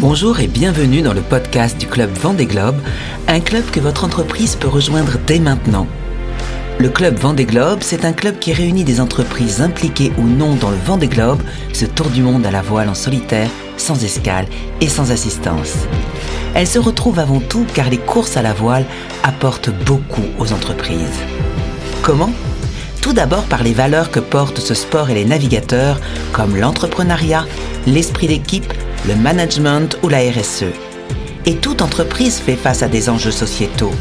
Bonjour et bienvenue dans le podcast du Club Vendée Globe, un club que votre entreprise peut rejoindre dès maintenant. Le Club Vendée Globe, c'est un club qui réunit des entreprises impliquées ou non dans le Vendée Globe, ce tour du monde à la voile en solitaire, sans escale et sans assistance. Elles se retrouvent avant tout car les courses à la voile apportent beaucoup aux entreprises. Comment? Tout d'abord par les valeurs que portent ce sport et les navigateurs, comme l'entrepreneuriat, l'esprit d'équipe, le management ou la RSE. Et toute entreprise fait face à des enjeux sociétaux.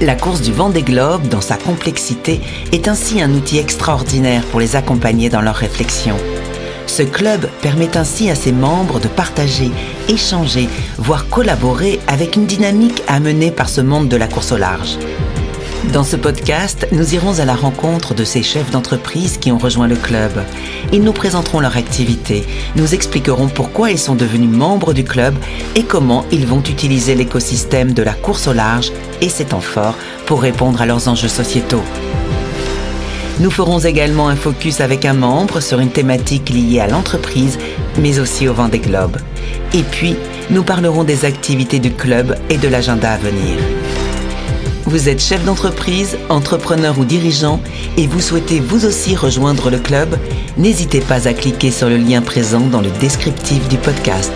La course du vent des globes, dans sa complexité, est ainsi un outil extraordinaire pour les accompagner dans leurs réflexions. Ce club permet ainsi à ses membres de partager, échanger, voire collaborer avec une dynamique amenée par ce monde de la course au large. Dans ce podcast, nous irons à la rencontre de ces chefs d'entreprise qui ont rejoint le club. Ils nous présenteront leur activité, nous expliqueront pourquoi ils sont devenus membres du club et comment ils vont utiliser l'écosystème de la course au large et ses temps forts pour répondre à leurs enjeux sociétaux. Nous ferons également un focus avec un membre sur une thématique liée à l'entreprise, mais aussi au vent des globes. Et puis, nous parlerons des activités du club et de l'agenda à venir. Vous êtes chef d'entreprise, entrepreneur ou dirigeant et vous souhaitez vous aussi rejoindre le club N'hésitez pas à cliquer sur le lien présent dans le descriptif du podcast.